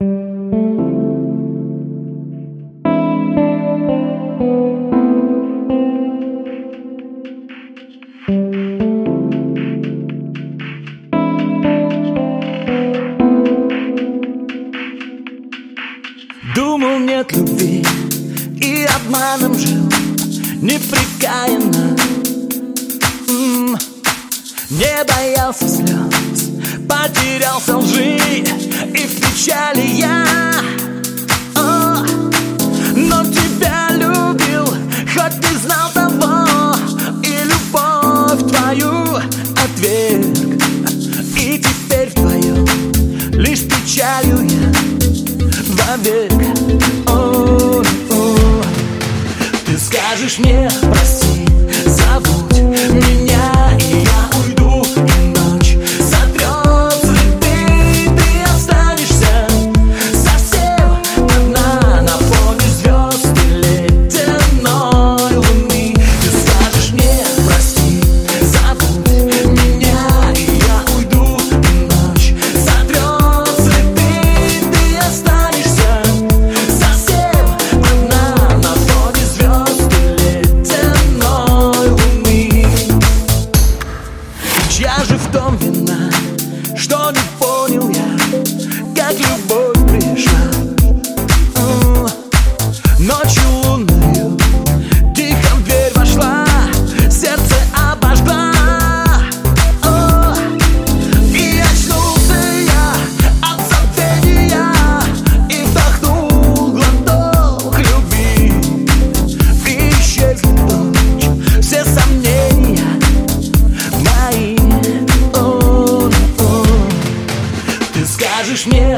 Думал нет любви и обманом жил неприкаянно. М -м, Не боялся слез, потерялся лжи того И любовь твою отверг И теперь вдвоем лишь печалью я вовек о, о. Ты скажешь мне прости, забудь меня Хочешь мне